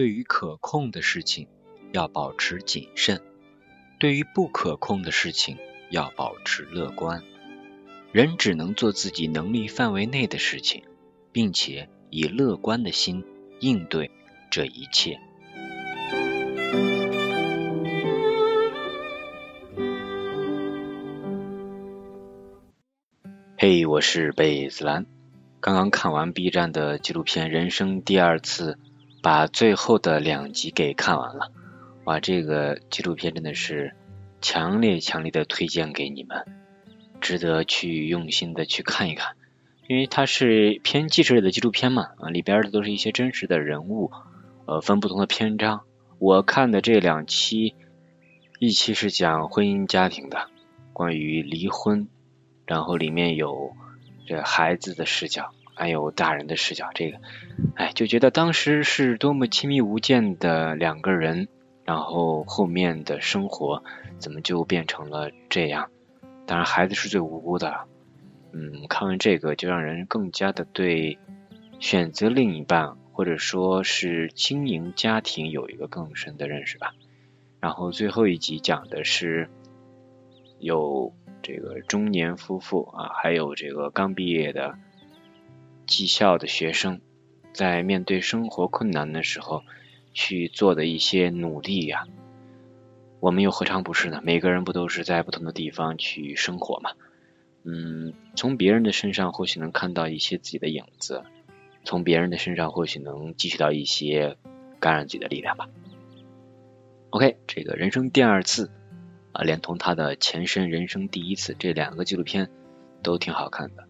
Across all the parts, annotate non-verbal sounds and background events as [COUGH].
对于可控的事情要保持谨慎，对于不可控的事情要保持乐观。人只能做自己能力范围内的事情，并且以乐观的心应对这一切。嘿，我是贝子兰。刚刚看完 B 站的纪录片《人生第二次》，把最后的两集给看完了。哇，这个纪录片真的是强烈强烈的推荐给你们，值得去用心的去看一看。因为它是偏纪实类的纪录片嘛，啊，里边的都是一些真实的人物，呃，分不同的篇章。我看的这两期，一期是讲婚姻家庭的，关于离婚。然后里面有这孩子的视角，还有大人的视角，这个，哎，就觉得当时是多么亲密无间的两个人，然后后面的生活怎么就变成了这样？当然，孩子是最无辜的。嗯，看完这个就让人更加的对选择另一半或者说是经营家庭有一个更深的认识吧。然后最后一集讲的是有。这个中年夫妇啊，还有这个刚毕业的技校的学生，在面对生活困难的时候去做的一些努力呀，我们又何尝不是呢？每个人不都是在不同的地方去生活嘛？嗯，从别人的身上或许能看到一些自己的影子，从别人的身上或许能汲取到一些感染自己的力量吧。OK，这个人生第二次。啊，连同他的前身《人生第一次》这两个纪录片都挺好看的。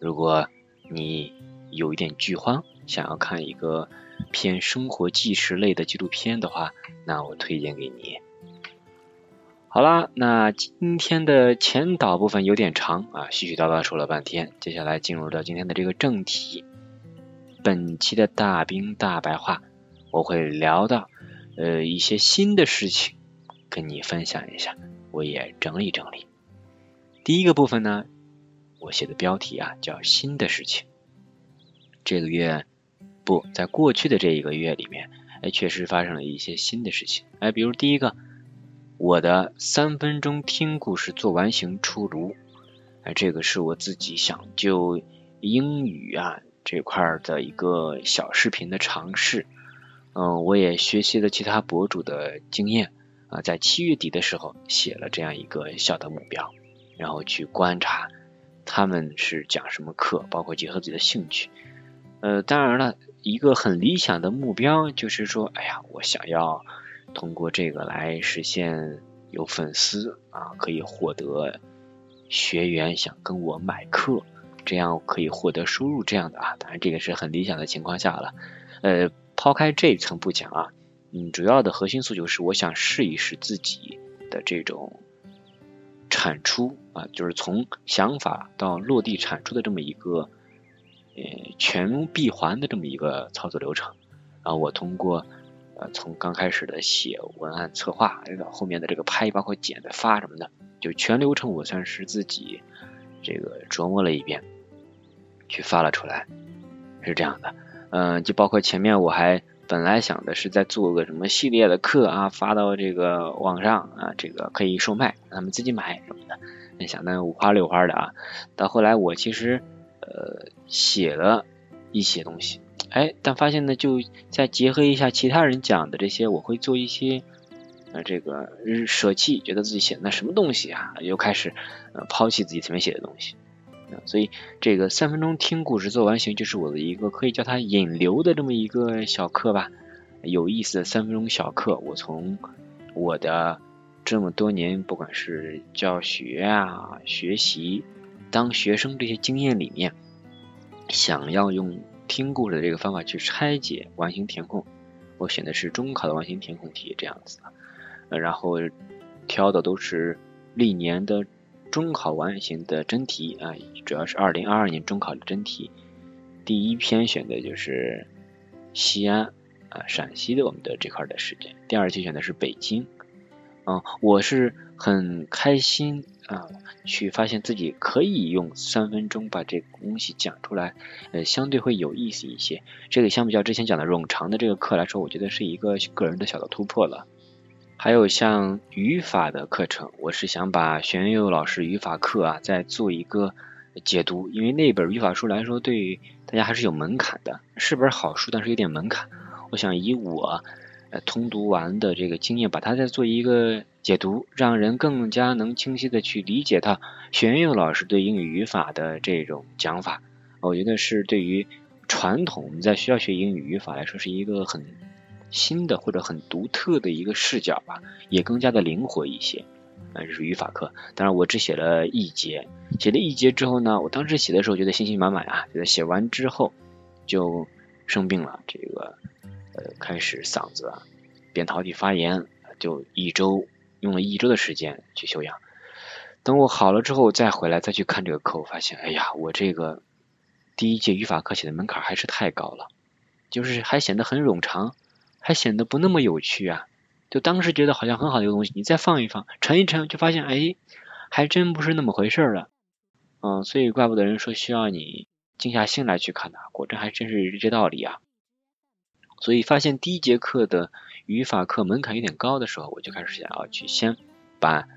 如果你有一点剧荒，想要看一个偏生活纪实类的纪录片的话，那我推荐给你。好啦，那今天的前导部分有点长啊，絮絮叨叨说了半天，接下来进入到今天的这个正题。本期的大兵大白话，我会聊到呃一些新的事情。跟你分享一下，我也整理整理。第一个部分呢，我写的标题啊叫“新的事情”。这个月不在过去的这一个月里面，哎，确实发生了一些新的事情。哎，比如第一个，我的三分钟听故事做完型出炉。哎，这个是我自己想就英语啊这块的一个小视频的尝试。嗯，我也学习了其他博主的经验。啊，在七月底的时候写了这样一个小的目标，然后去观察他们是讲什么课，包括结合自己的兴趣。呃，当然了，一个很理想的目标就是说，哎呀，我想要通过这个来实现有粉丝啊，可以获得学员想跟我买课，这样可以获得收入这样的啊。当然，这个是很理想的情况下了。呃，抛开这一层不讲啊。嗯，主要的核心诉求是，我想试一试自己的这种产出啊，就是从想法到落地产出的这么一个呃全闭环的这么一个操作流程。然后我通过呃从刚开始的写文案策划，到后面的这个拍，包括剪的发什么的，就全流程我算是自己这个琢磨了一遍，去发了出来，是这样的。嗯，就包括前面我还。本来想的是在做个什么系列的课啊，发到这个网上啊，这个可以售卖，让他们自己买什么的。想的五花六花的啊，到后来我其实呃写了一些东西，哎，但发现呢，就再结合一下其他人讲的这些，我会做一些呃这个舍弃，觉得自己写的那什么东西啊，又开始呃抛弃自己前面写的东西。所以这个三分钟听故事做完形就是我的一个可以叫它引流的这么一个小课吧，有意思的三分钟小课。我从我的这么多年不管是教学啊、学习、当学生这些经验里面，想要用听故事的这个方法去拆解完形填空，我选的是中考的完形填空题这样子的，然后挑的都是历年的。中考完形的真题啊，主要是二零二二年中考的真题。第一篇选的就是西安啊，陕西的我们的这块的时间。第二题选的是北京，嗯，我是很开心啊，去发现自己可以用三分钟把这个东西讲出来，呃，相对会有意思一些。这个相比较之前讲的冗长的这个课来说，我觉得是一个个人的小的突破了。还有像语法的课程，我是想把玄佑老师语法课啊再做一个解读，因为那本语法书来说，对于大家还是有门槛的，是本好书，但是有点门槛。我想以我。呃，通读完的这个经验，把它再做一个解读，让人更加能清晰的去理解他玄佑老师对英语语法的这种讲法。我觉得是对于传统我们在学校学英语语法来说，是一个很新的或者很独特的一个视角吧，也更加的灵活一些。啊，这是语法课，当然我只写了一节，写了一节之后呢，我当时写的时候觉得信心满满啊，觉得写完之后就生病了，这个。呃，开始嗓子扁桃体发炎，就一周用了一周的时间去休养。等我好了之后再回来再去看这个课，我发现，哎呀，我这个第一届语法课写的门槛还是太高了，就是还显得很冗长，还显得不那么有趣啊。就当时觉得好像很好的一个东西，你再放一放，沉一沉，就发现，哎，还真不是那么回事了。嗯，所以怪不得人说需要你静下心来去看它，果真还真是这道理啊。所以发现第一节课的语法课门槛有点高的时候，我就开始想要去先把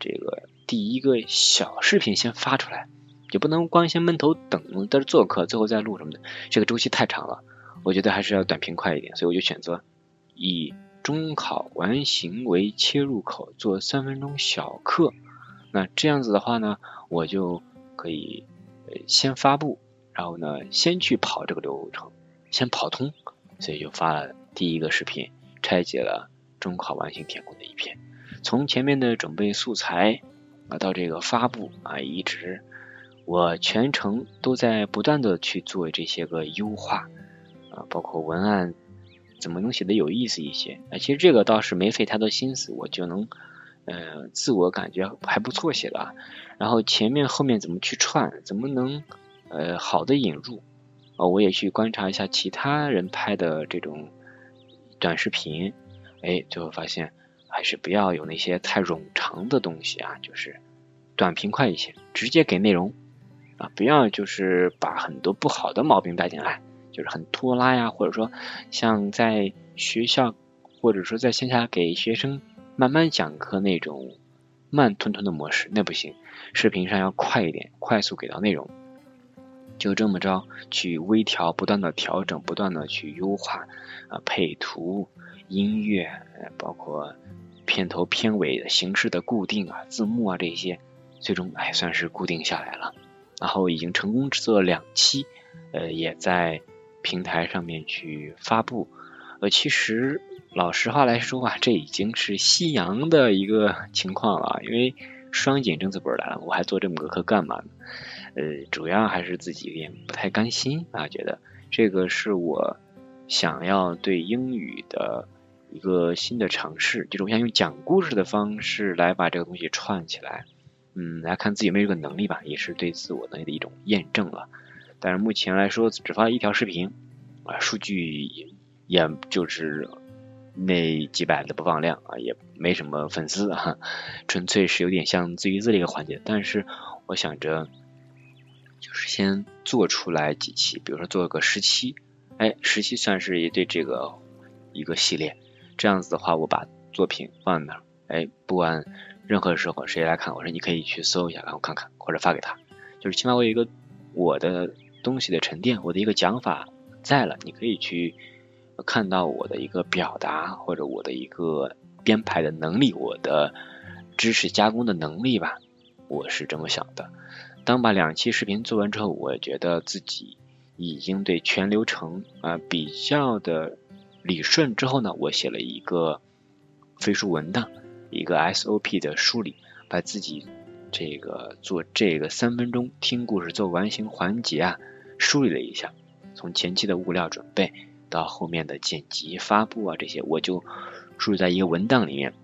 这个第一个小视频先发出来，就不能光先闷头等在这做课，最后再录什么的，这个周期太长了。我觉得还是要短平快一点，所以我就选择以中考完形为切入口做三分钟小课。那这样子的话呢，我就可以呃先发布，然后呢先去跑这个流程，先跑通。所以就发了第一个视频，拆解了中考完形填空的一篇。从前面的准备素材啊，到这个发布啊，一直我全程都在不断的去做这些个优化啊，包括文案怎么能写的有意思一些啊。其实这个倒是没费太多心思，我就能呃自我感觉还不错写了。然后前面后面怎么去串，怎么能呃好的引入。哦，我也去观察一下其他人拍的这种短视频，哎，最后发现还是不要有那些太冗长的东西啊，就是短平快一些，直接给内容啊，不要就是把很多不好的毛病带进来，就是很拖拉呀，或者说像在学校或者说在线下给学生慢慢讲课那种慢吞吞的模式，那不行，视频上要快一点，快速给到内容。就这么着去微调，不断的调整，不断的去优化啊，配图、音乐，包括片头片尾的形式的固定啊，字幕啊这些，最终哎算是固定下来了。然后已经成功制作了两期，呃，也在平台上面去发布。呃，其实老实话来说啊，这已经是夕阳的一个情况了，因为双减政策不是来了，我还做这么个课干嘛呢？呃，主要还是自己有点不太甘心啊，觉得这个是我想要对英语的一个新的尝试，就是我想用讲故事的方式来把这个东西串起来，嗯，来看自己有没有这个能力吧，也是对自我能力的一种验证了。但是目前来说，只发了一条视频啊，数据也就是那几百的播放量啊，也没什么粉丝啊，纯粹是有点像自娱自乐一个环节。但是我想着。就是先做出来几期，比如说做个十期，哎，十期算是也对这个一个系列，这样子的话，我把作品放那儿，哎，不管任何时候谁来看，我说你可以去搜一下，然后看看，或者发给他，就是起码我有一个我的东西的沉淀，我的一个讲法在了，你可以去看到我的一个表达或者我的一个编排的能力，我的知识加工的能力吧，我是这么想的。当把两期视频做完之后，我觉得自己已经对全流程啊比较的理顺之后呢，我写了一个飞书文档，一个 SOP 的梳理，把自己这个做这个三分钟听故事做完形环节啊梳理了一下，从前期的物料准备到后面的剪辑发布啊这些，我就梳理在一个文档里面，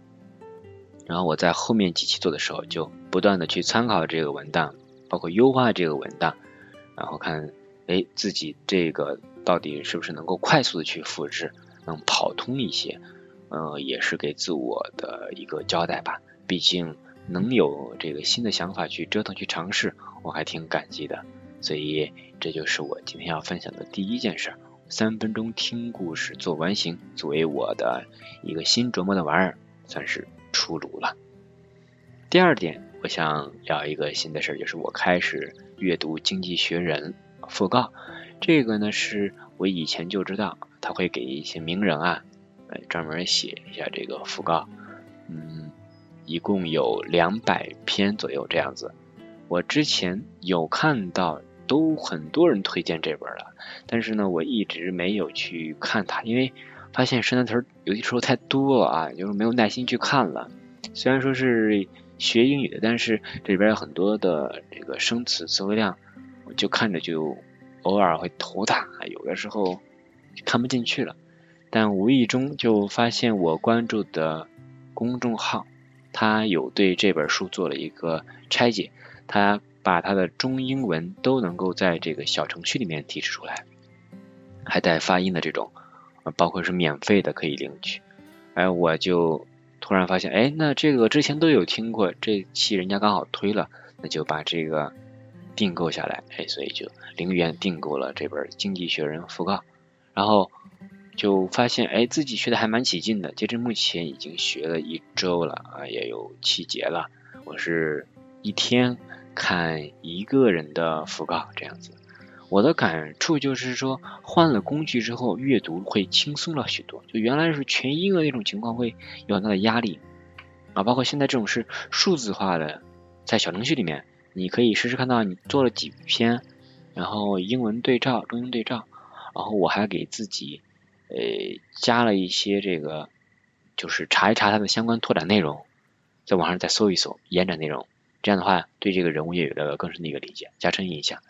然后我在后面几期做的时候，就不断的去参考这个文档。包括优化这个文档，然后看，哎，自己这个到底是不是能够快速的去复制，能跑通一些，呃，也是给自我的一个交代吧。毕竟能有这个新的想法去折腾去尝试，我还挺感激的。所以这就是我今天要分享的第一件事：三分钟听故事做完形，作为我的一个新琢磨的玩意儿，算是出炉了。第二点，我想聊一个新的事儿，就是我开始阅读《经济学人》讣告。这个呢，是我以前就知道，他会给一些名人啊，呃，专门写一下这个讣告。嗯，一共有两百篇左右这样子。我之前有看到，都很多人推荐这本了，但是呢，我一直没有去看它，因为发现生单词有的时候太多了啊，就是没有耐心去看了。虽然说是。学英语的，但是这里边有很多的这个生词词汇量，我就看着就偶尔会头大，有的时候看不进去了。但无意中就发现我关注的公众号，他有对这本书做了一个拆解，他把它的中英文都能够在这个小程序里面提示出来，还带发音的这种，包括是免费的可以领取。哎，我就。突然发现，哎，那这个之前都有听过，这期人家刚好推了，那就把这个订购下来，哎，所以就零元订购了这本《经济学人》讣告，然后就发现，哎，自己学的还蛮起劲的，截至目前已经学了一周了啊，也有七节了，我是一天看一个人的讣告这样子。我的感触就是说，换了工具之后，阅读会轻松了许多。就原来是全英的那种情况，会有很大的压力啊。包括现在这种是数字化的，在小程序里面，你可以实时看到你做了几篇，然后英文对照、中英对照，然后我还给自己呃加了一些这个，就是查一查它的相关拓展内容，在网上再搜一搜延展内容，这样的话对这个人物也有了更深的一个理解，加深印象。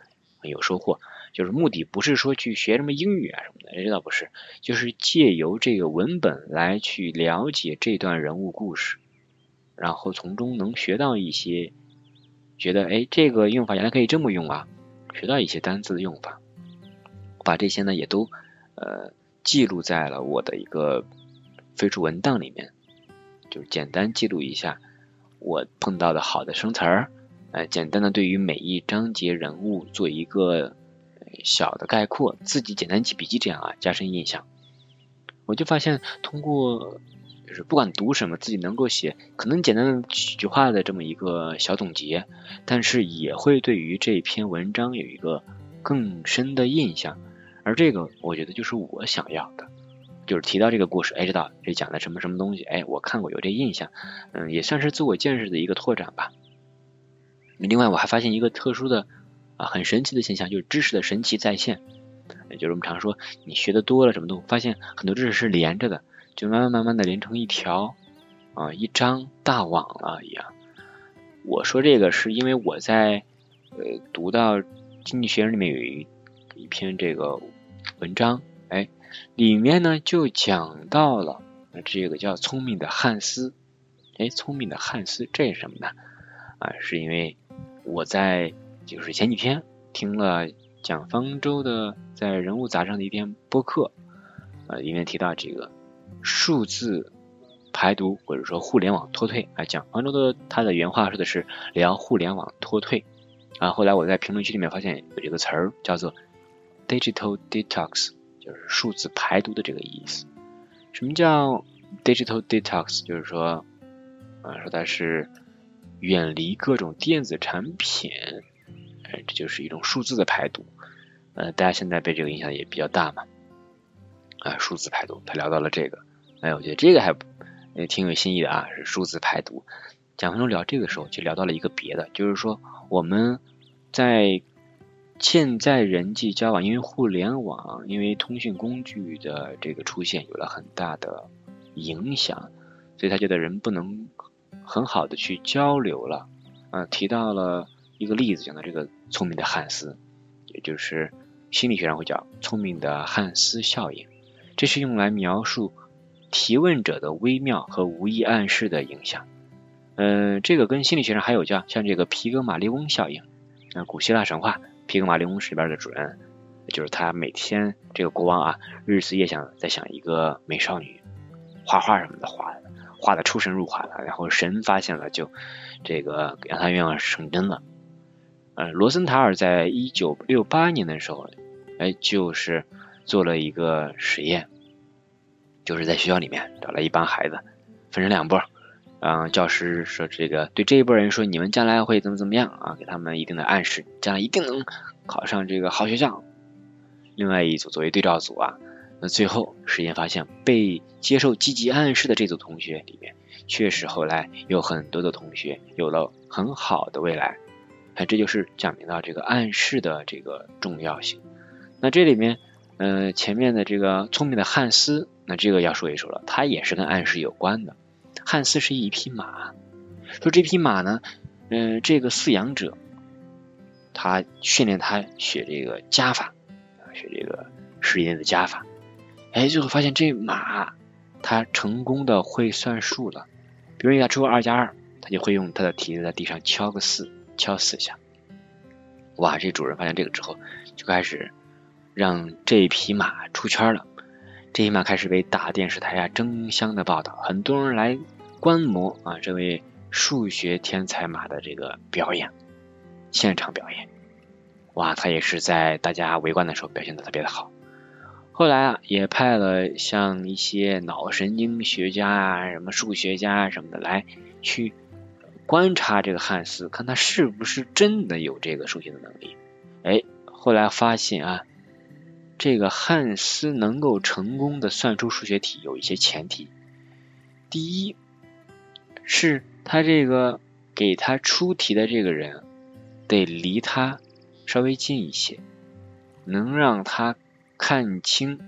有收获，就是目的不是说去学什么英语啊什么的，这倒不是，就是借由这个文本来去了解这段人物故事，然后从中能学到一些，觉得哎这个用法原来可以这么用啊，学到一些单词的用法，把这些呢也都呃记录在了我的一个飞书文档里面，就是简单记录一下我碰到的好的生词儿。呃，简单的对于每一章节人物做一个小的概括，自己简单记笔记，这样啊加深印象。我就发现，通过就是不管读什么，自己能够写可能简单的几句话的这么一个小总结，但是也会对于这篇文章有一个更深的印象。而这个，我觉得就是我想要的，就是提到这个故事，哎，知道这讲的什么什么东西，哎，我看过有这印象，嗯，也算是自我见识的一个拓展吧。另外，我还发现一个特殊的啊，很神奇的现象，就是知识的神奇再现。也就是我们常说，你学的多了，什么都发现很多知识是连着的，就慢慢慢慢的连成一条啊一张大网了一样。我说这个是因为我在呃读到《经济学人》里面有一一篇这个文章，哎，里面呢就讲到了这个叫聪明的汉斯。哎，聪明的汉斯，这是什么呢？啊，是因为。我在就是前几天听了蒋方舟的在人物杂志上的一篇播客，啊，里面提到这个数字排毒或者说互联网脱退啊，蒋方舟的他的原话说的是聊互联网脱退啊。后来我在评论区里面发现有这个词儿叫做 digital detox，就是数字排毒的这个意思。什么叫 digital detox？就是说啊，说它是。远离各种电子产品，哎，这就是一种数字的排毒。呃，大家现在被这个影响也比较大嘛，啊，数字排毒，他聊到了这个，哎，我觉得这个还也挺有新意的啊，是数字排毒。蒋方舟聊这个时候就聊到了一个别的，就是说我们在现在人际交往，因为互联网，因为通讯工具的这个出现有了很大的影响，所以他觉得人不能。很好的去交流了，啊，提到了一个例子，讲到这个聪明的汉斯，也就是心理学上会叫聪明的汉斯效应，这是用来描述提问者的微妙和无意暗示的影响。嗯，这个跟心理学上还有叫像这个皮格马利翁效应，那古希腊神话皮格马利翁里边的主人，就是他每天这个国王啊日思夜想在想一个美少女，画画什么的画的，画的出神入化了。然后神发现了，就这个让他愿望成真了。呃，罗森塔尔在一九六八年的时候，哎，就是做了一个实验，就是在学校里面找了一帮孩子，分成两拨。嗯，教师说这个对这一波人说，你们将来会怎么怎么样啊？给他们一定的暗示，将来一定能考上这个好学校。另外一组作为对照组啊，那最后实验发现，被接受积极暗示的这组同学里面，确实后来有很多的同学有了很好的未来。哎，这就是讲明到这个暗示的这个重要性。那这里面，呃，前面的这个聪明的汉斯，那这个要说一说了，他也是跟暗示有关的。汉斯是一匹马，说这匹马呢，嗯，这个饲养者，他训练他学这个加法，学这个十年的加法，哎，最后发现这马它成功的会算数了，比如给他出个二加二，他就会用他的蹄子在地上敲个四，敲四下。哇，这主人发现这个之后，就开始让这匹马出圈了，这匹马开始被大电视台啊争相的报道，很多人来。观摩啊，这位数学天才马的这个表演，现场表演，哇，他也是在大家围观的时候表现的特别的好。后来啊，也派了像一些脑神经学家啊、什么数学家啊什么的来去观察这个汉斯，看他是不是真的有这个数学的能力。哎，后来发现啊，这个汉斯能够成功的算出数学题，有一些前提。第一。是他这个给他出题的这个人得离他稍微近一些，能让他看清，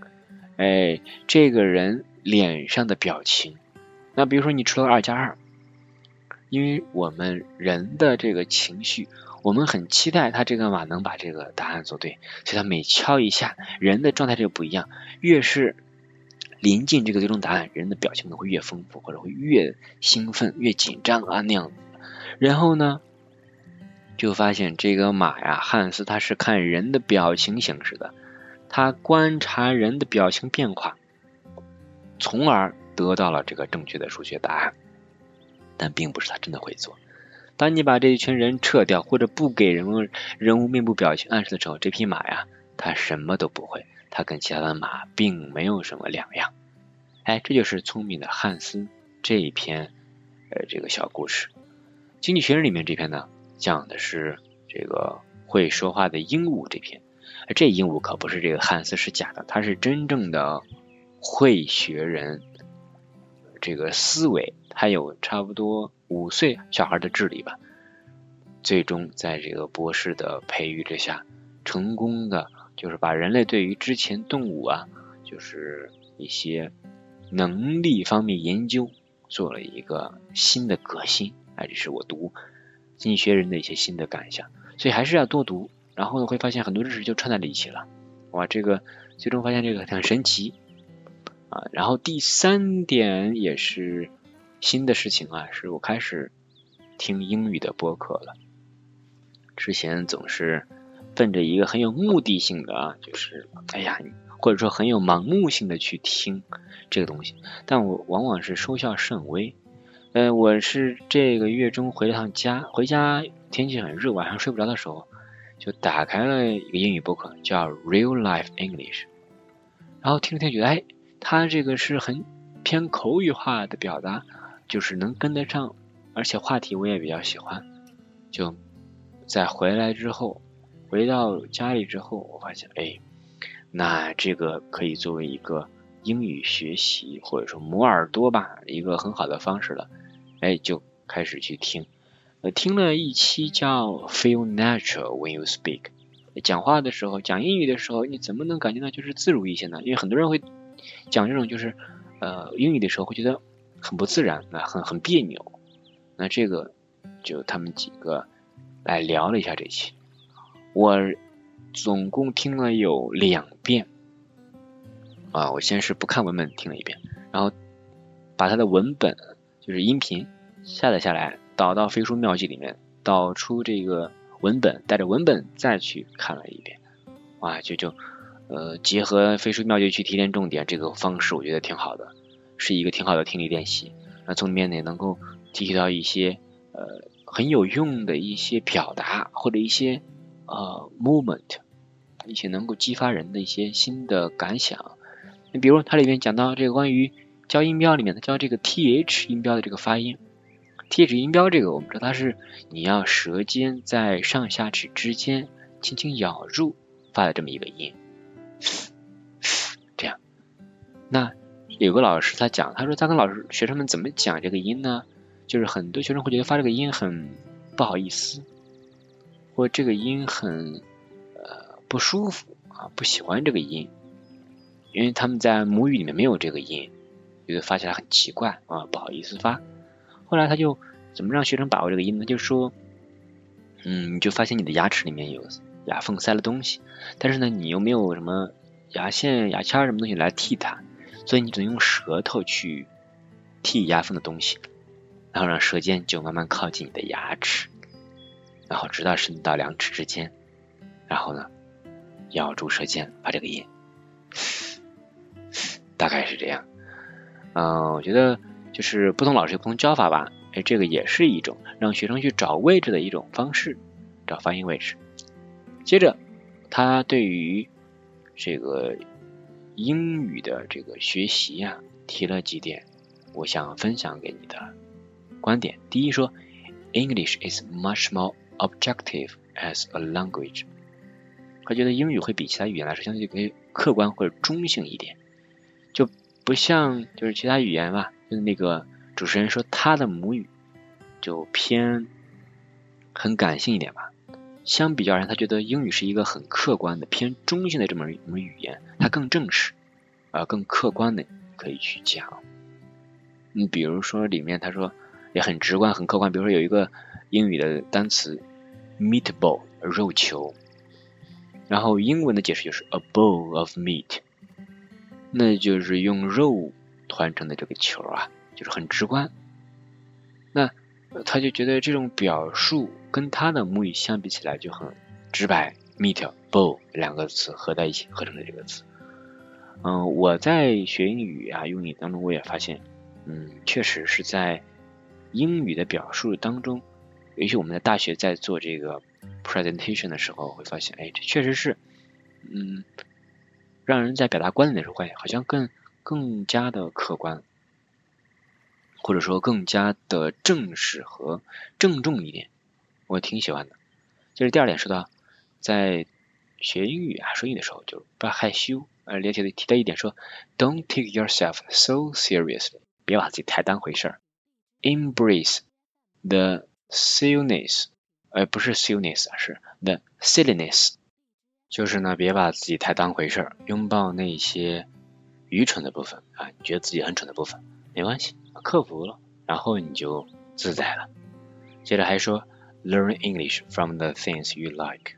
哎，这个人脸上的表情。那比如说你出了二加二，因为我们人的这个情绪，我们很期待他这个马能把这个答案做对，所以他每敲一下，人的状态就不一样，越是。临近这个最终答案，人的表情可能会越丰富，或者会越兴奋、越紧张啊那样子。然后呢，就发现这个马呀，汉斯他是看人的表情行事的，他观察人的表情变化，从而得到了这个正确的数学答案。但并不是他真的会做。当你把这一群人撤掉，或者不给人物人物面部表情暗示的时候，这匹马呀，它什么都不会。它跟其他的马并没有什么两样，哎，这就是聪明的汉斯这一篇呃这个小故事。经济学人里面这篇呢，讲的是这个会说话的鹦鹉这篇。这鹦鹉可不是这个汉斯是假的，它是真正的会学人，这个思维，它有差不多五岁小孩的智力吧。最终在这个博士的培育之下，成功的。就是把人类对于之前动物啊，就是一些能力方面研究做了一个新的革新，哎，这是我读经济学人的一些新的感想，所以还是要多读，然后呢会发现很多知识就串在了一起了，哇，这个最终发现这个很神奇啊。然后第三点也是新的事情啊，是我开始听英语的播客了，之前总是。奔着一个很有目的性的啊，就是哎呀，或者说很有盲目性的去听这个东西，但我往往是收效甚微。呃，我是这个月中回了趟家，回家天气很热，晚上睡不着的时候，就打开了一个英语播客，叫 Real Life English，然后听着听觉得，哎，它这个是很偏口语化的表达，就是能跟得上，而且话题我也比较喜欢，就在回来之后。回到家里之后，我发现，哎，那这个可以作为一个英语学习或者说磨耳朵吧，一个很好的方式了。哎，就开始去听，呃，听了一期叫 Feel Natural When You Speak，讲话的时候，讲英语的时候，你怎么能感觉到就是自如一些呢？因为很多人会讲这种就是呃英语的时候会觉得很不自然，那很很别扭。那这个就他们几个来聊了一下这期。我总共听了有两遍啊，我先是不看文本听了一遍，然后把它的文本就是音频下载下来，导到飞书妙记里面，导出这个文本，带着文本再去看了一遍，哇，就就呃结合飞书妙记去提炼重点这个方式，我觉得挺好的。是一个挺好的听力练习。那从里面也能够提取到一些呃很有用的一些表达或者一些呃 moment，一些能够激发人的一些新的感想。你比如它里面讲到这个关于教音标里面的教这个 th 音标的这个发音，th 音标这个我们知道它是你要舌尖在上下齿之间轻轻咬入发的这么一个音，这样。那有个老师他讲，他说他跟老师学生们怎么讲这个音呢？就是很多学生会觉得发这个音很不好意思，或这个音很呃不舒服啊，不喜欢这个音。因为他们在母语里面没有这个音，觉得发起来很奇怪啊，不好意思发。后来他就怎么让学生把握这个音呢？就说，嗯，你就发现你的牙齿里面有牙缝塞了东西，但是呢，你又没有什么牙线、牙签什么东西来替它，所以你只能用舌头去替牙缝的东西，然后让舌尖就慢慢靠近你的牙齿，然后直到伸到两指之间，然后呢，咬住舌尖发这个音。大概是这样，嗯，我觉得就是不同老师有不同教法吧，哎，这个也是一种让学生去找位置的一种方式，找发音位置。接着，他对于这个英语的这个学习呀，提了几点，我想分享给你的观点。第一，说 English is much more objective as a language，他觉得英语会比其他语言来说相对可以客观或者中性一点。就不像就是其他语言吧，就是那个主持人说他的母语就偏很感性一点吧。相比较而言，他觉得英语是一个很客观的、偏中性的这么一门语言，它更正式啊，更客观的可以去讲。你比如说里面他说也很直观、很客观，比如说有一个英语的单词 meatball 肉球，然后英文的解释就是 a bowl of meat。那就是用肉团成的这个球啊，就是很直观。那他就觉得这种表述跟他的母语相比起来就很直白，meat bowl 两个词合在一起合成的这个词。嗯，我在学英语啊用语当中，我也发现，嗯，确实是在英语的表述当中，尤其我们在大学在做这个 presentation 的时候，会发现，哎，这确实是，嗯。让人在表达观点的时候会好像更更加的客观，或者说更加的正式和郑重一点，我挺喜欢的。就是第二点说到，在学英语啊说英语的时候就不要害羞，呃，连提的提到一点说，Don't take yourself so seriously，别把自己太当回事儿，Embrace the silliness，呃，不是 silliness，是 the silliness。就是呢，别把自己太当回事儿，拥抱那些愚蠢的部分啊，你觉得自己很蠢的部分，没关系，克服了，然后你就自在了。接着还说，learn English from the things you like。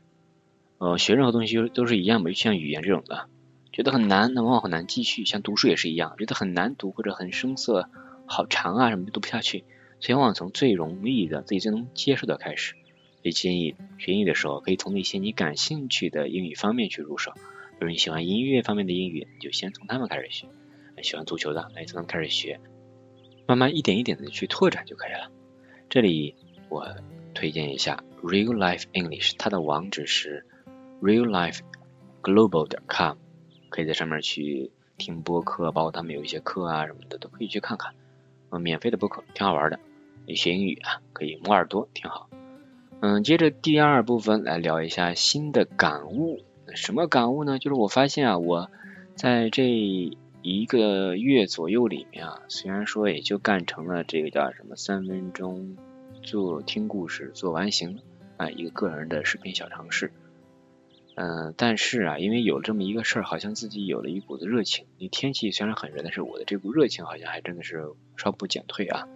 呃，学任何东西都是一样的，就像语言这种的，觉得很难，那往往很难继续。像读书也是一样，觉得很难读或者很生涩、好长啊什么的读不下去，所以往往从最容易的、自己最能接受的开始。也建议学英语的时候，可以从那些你感兴趣的英语方面去入手。比如你喜欢音乐方面的英语，你就先从他们开始学；喜欢足球的，那从他们开始学，慢慢一点一点的去拓展就可以了。这里我推荐一下 Real Life English，它的网址是 reallifeglobal.com，可以在上面去听播客，包括他们有一些课啊什么的，都可以去看看。嗯，免费的播客挺好玩的，学英语啊，可以摸耳朵，挺好。嗯，接着第二部分来聊一下新的感悟。什么感悟呢？就是我发现啊，我在这一个月左右里面啊，虽然说也就干成了这个叫什么三分钟做听故事做完形啊，一个个人的视频小尝试。嗯，但是啊，因为有这么一个事儿，好像自己有了一股子热情。你天气虽然很热，但是我的这股热情好像还真的是稍不减退啊。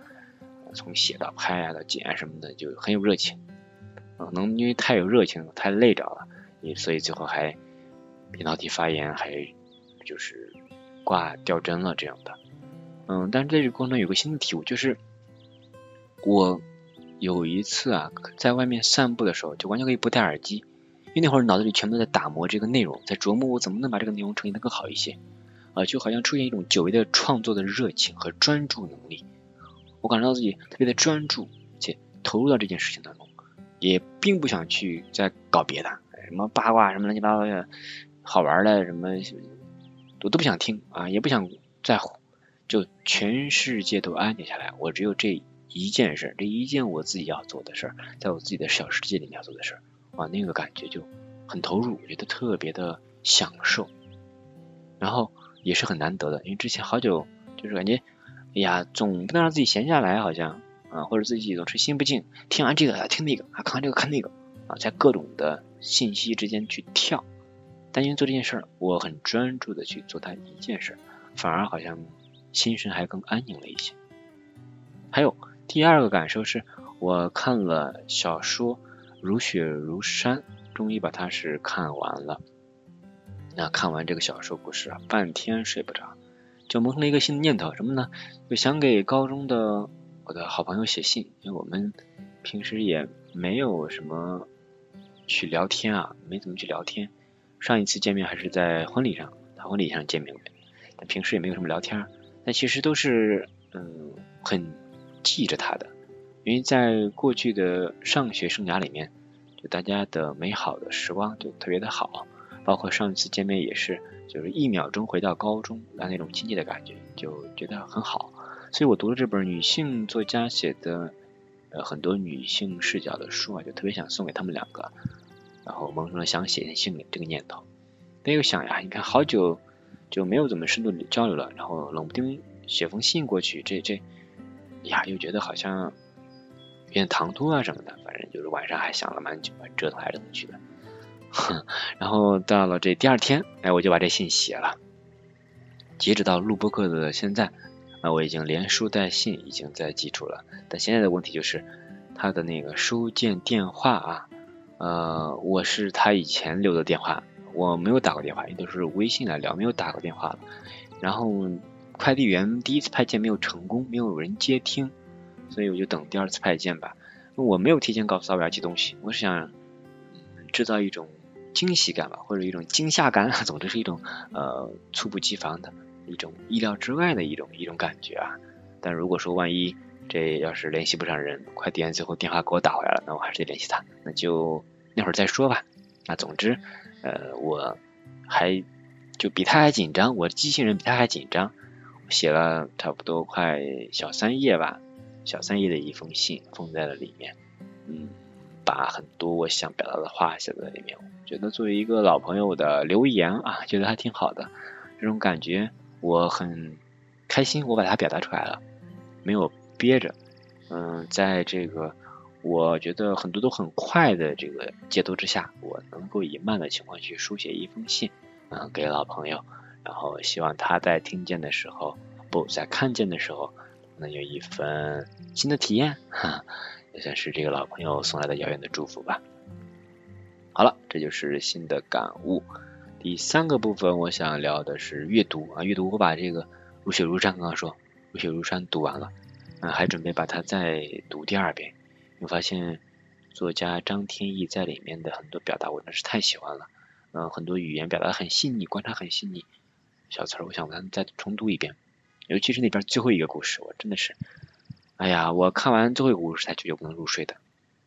从写到拍啊到剪什么的，就很有热情。可能因为太有热情，太累着了，也所以最后还扁桃体发炎，还就是挂吊针了这样的。嗯，但是在这个过程中有个新的体悟，就是我有一次啊，在外面散步的时候，就完全可以不戴耳机，因为那会儿脑子里全都在打磨这个内容，在琢磨我怎么能把这个内容呈现的更好一些。啊，就好像出现一种久违的创作的热情和专注能力。我感觉到自己特别的专注，且投入到这件事情当中，也并不想去再搞别的，什么八卦什么乱七八糟的，好玩的什么，我都不想听啊，也不想在乎，就全世界都安静下来，我只有这一件事，这一件我自己要做的事儿，在我自己的小世界里面要做的事儿，哇，那个感觉就很投入，我觉得特别的享受。然后也是很难得的，因为之前好久就是感觉，哎呀，总不能让自己闲下来，好像啊，或者自己总是心不静，听完这个听那个，啊，看完这个看那个，啊，在各种的信息之间去跳。但因为做这件事儿，我很专注的去做它一件事儿，反而好像心神还更安宁了一些。还有第二个感受是，我看了小说《如雪如山》，终于把它是看完了。那看完这个小说故事啊，半天睡不着，就萌生了一个新的念头，什么呢？就想给高中的我的好朋友写信，因为我们平时也没有什么去聊天啊，没怎么去聊天。上一次见面还是在婚礼上，在婚礼上见面的，但平时也没有什么聊天。但其实都是嗯，很记着他的，因为在过去的上学生涯里面，就大家的美好的时光就特别的好。包括上一次见面也是，就是一秒钟回到高中的那种亲切的感觉，就觉得很好。所以我读了这本女性作家写的呃很多女性视角的书啊，就特别想送给他们两个，然后萌生了想写信的这个念头。但又想呀，你看好久就没有怎么深度交流了，然后冷不丁写封信过去，这这呀又觉得好像有点唐突啊什么的。反正就是晚上还想了蛮久，折腾来折腾去的。哼 [LAUGHS] 然后到了这第二天，哎，我就把这信写了。截止到录播课的现在，啊，我已经连书带信已经在寄出了。但现在的问题就是，他的那个收件电话啊，呃，我是他以前留的电话，我没有打过电话，也都是微信来聊，没有打过电话了。然后快递员第一次派件没有成功，没有人接听，所以我就等第二次派件吧。我没有提前告诉他我要寄东西，我是想制造一种。惊喜感吧，或者一种惊吓感，[LAUGHS] 总之是一种呃猝不及防的一种意料之外的一种一种感觉啊。但如果说万一这要是联系不上人，快递员最后电话给我打回来了，那我还是得联系他，那就那会儿再说吧。那总之呃我还就比他还紧张，我机器人比他还紧张，写了差不多快小三页吧，小三页的一封信封在了里面，嗯。把很多我想表达的话写在里面，我觉得作为一个老朋友的留言啊，[LAUGHS] 觉得还挺好的，这种感觉我很开心，我把它表达出来了，没有憋着，嗯，在这个我觉得很多都很快的这个节奏之下，我能够以慢的情况去书写一封信，嗯，给老朋友，然后希望他在听见的时候，不在看见的时候，能有一份新的体验，哈。也算是这个老朋友送来的遥远的祝福吧。好了，这就是新的感悟。第三个部分，我想聊的是阅读啊，阅读。我把这个《如雪如山》刚刚说，《如雪如山》读完了，嗯，还准备把它再读第二遍。我发现作家张天翼在里面的很多表达，我真是太喜欢了。嗯，很多语言表达很细腻，观察很细腻。小词儿，我想咱再重读一遍。尤其是那边最后一个故事，我真的是。哎呀，我看完最后一个故事才决绝不能入睡的，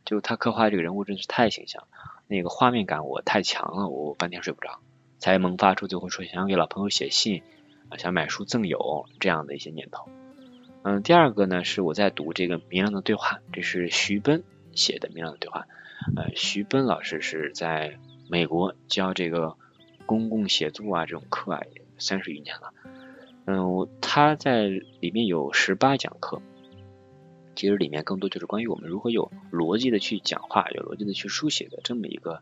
就他刻画这个人物真是太形象，那个画面感我太强了，我半天睡不着，才萌发出最后说想给老朋友写信，啊，想买书赠友这样的一些念头。嗯，第二个呢是我在读这个《明亮的对话》，这是徐奔写的《明亮的对话》。呃，徐奔老师是在美国教这个公共写作啊这种课啊，三十余年了。嗯，他在里面有十八讲课。其实里面更多就是关于我们如何有逻辑的去讲话，有逻辑的去书写的这么一个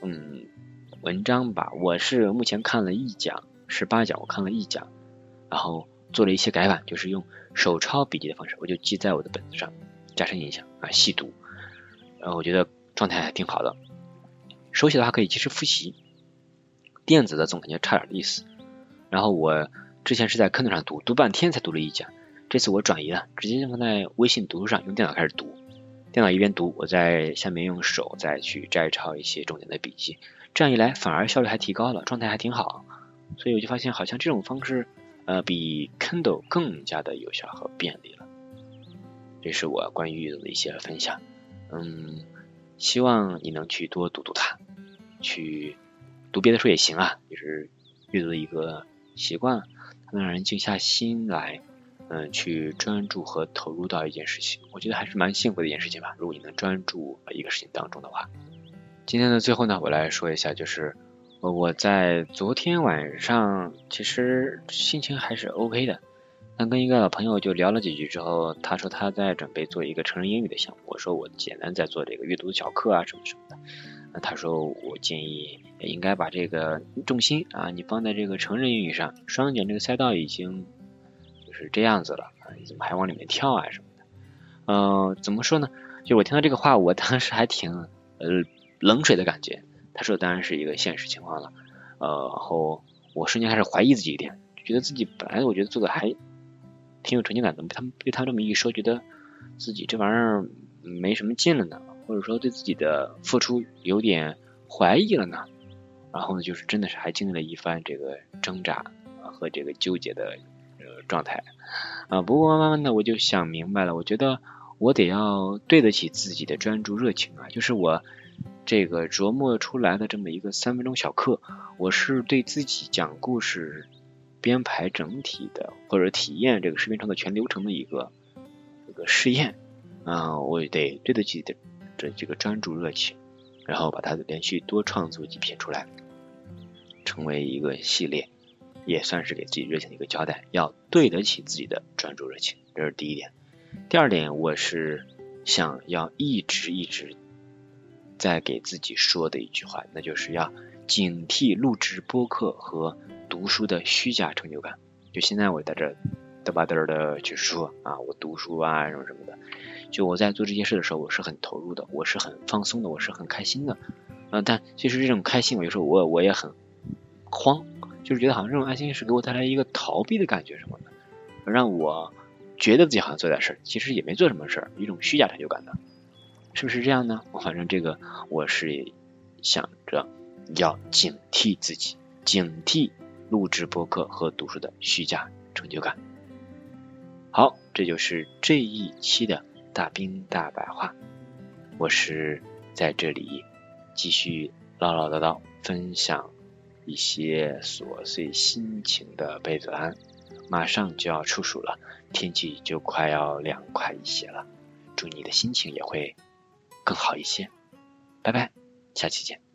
嗯文章吧。我是目前看了一讲，十八讲我看了一讲，然后做了一些改版，就是用手抄笔记的方式，我就记在我的本子上，加深印象啊，细读。然后我觉得状态还挺好的。手写的话可以及时复习，电子的总感觉差点意思。然后我之前是在 Kindle 上读，读半天才读了一讲。这次我转移了，直接放在微信读书上，用电脑开始读。电脑一边读，我在下面用手再去摘抄一些重点的笔记。这样一来，反而效率还提高了，状态还挺好。所以我就发现好像这种方式呃比 Kindle 更加的有效和便利了。这是我关于阅读的一些分享，嗯，希望你能去多读读它，去读别的书也行啊，就是阅读的一个习惯，它能让人静下心来，嗯，去专注和投入到一件事情，我觉得还是蛮幸福的一件事情吧。如果你能专注一个事情当中的话，今天的最后呢，我来说一下，就是我在昨天晚上其实心情还是 OK 的。那跟一个老朋友就聊了几句之后，他说他在准备做一个成人英语的项目，我说我简单在做这个阅读小课啊什么什么的。那他说我建议应该把这个重心啊你放在这个成人英语上，双减这个赛道已经是这样子了，你怎么还往里面跳啊什么的？嗯，怎么说呢？就我听到这个话，我当时还挺呃冷水的感觉。他说当然是一个现实情况了，呃，然后我瞬间开始怀疑自己一点，觉得自己本来我觉得做的还。挺有成就感的，他们被他这么一说，觉得自己这玩意儿没什么劲了呢，或者说对自己的付出有点怀疑了呢。然后呢，就是真的是还经历了一番这个挣扎和这个纠结的呃状态啊。不过慢慢的我就想明白了，我觉得我得要对得起自己的专注热情啊，就是我这个琢磨出来的这么一个三分钟小课，我是对自己讲故事。编排整体的或者体验这个视频创作全流程的一个一个试验啊，我得对得起的这这个专注热情，然后把它连续多创作几篇出来，成为一个系列，也算是给自己热情的一个交代。要对得起自己的专注热情，这是第一点。第二点，我是想要一直一直在给自己说的一句话，那就是要警惕录制播客和。读书的虚假成就感，就现在我在这嘚吧嘚的去说啊，我读书啊什么什么的，就我在做这些事的时候，我是很投入的，我是很放松的，我是很开心的，嗯，但其实这种开心，我有时候我我也很慌，就是觉得好像这种安心是给我带来一个逃避的感觉什么的，让我觉得自己好像做点事儿，其实也没做什么事儿，一种虚假成就感的，是不是这样呢？我反正这个我是想着要警惕自己，警惕。录制播客和读书的虚假成就感。好，这就是这一期的大兵大白话。我是在这里继续唠唠叨叨分享一些琐碎心情的贝子安。马上就要出暑了，天气就快要凉快一些了。祝你的心情也会更好一些。拜拜，下期见。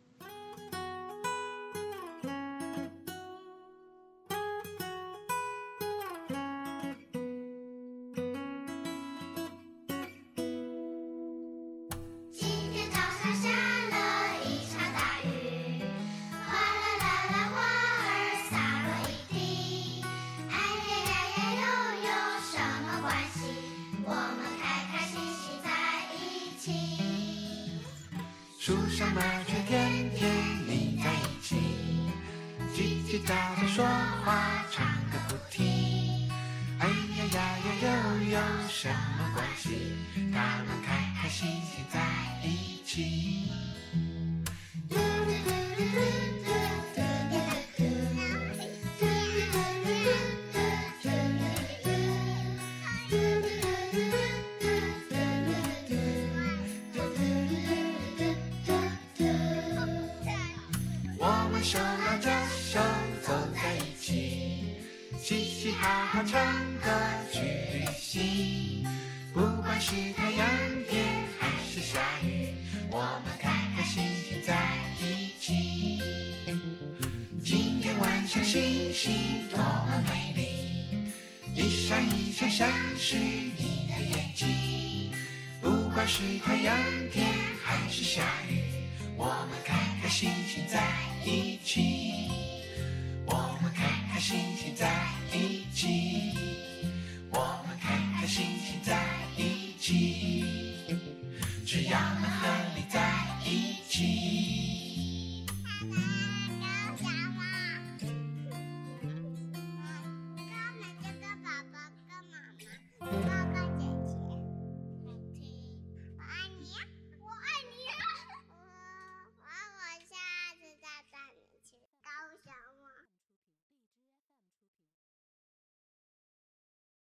好，唱歌去旅行。不管是太阳天还是下雨，我们开开心心在一起。今天晚上星星多么美丽，一闪一闪，像是你的眼睛。不管是太阳天还是下雨，我们开开心心在一起。Yeah.